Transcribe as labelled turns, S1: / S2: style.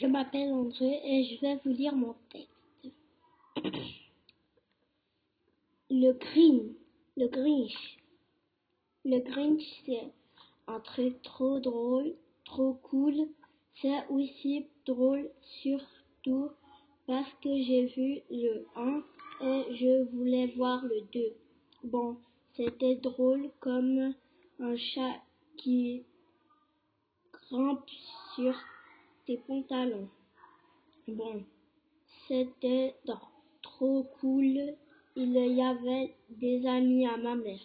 S1: Je m'appelle André et je vais vous lire mon texte. Le Grinch. Le Grinch. Le Grinch, c'est un truc trop drôle, trop cool. C'est aussi drôle surtout parce que j'ai vu le 1 et je voulais voir le 2. Bon, c'était drôle comme un chat qui grimpe sur pantalons. Bon, c'était trop cool. Il y avait des amis à ma mère.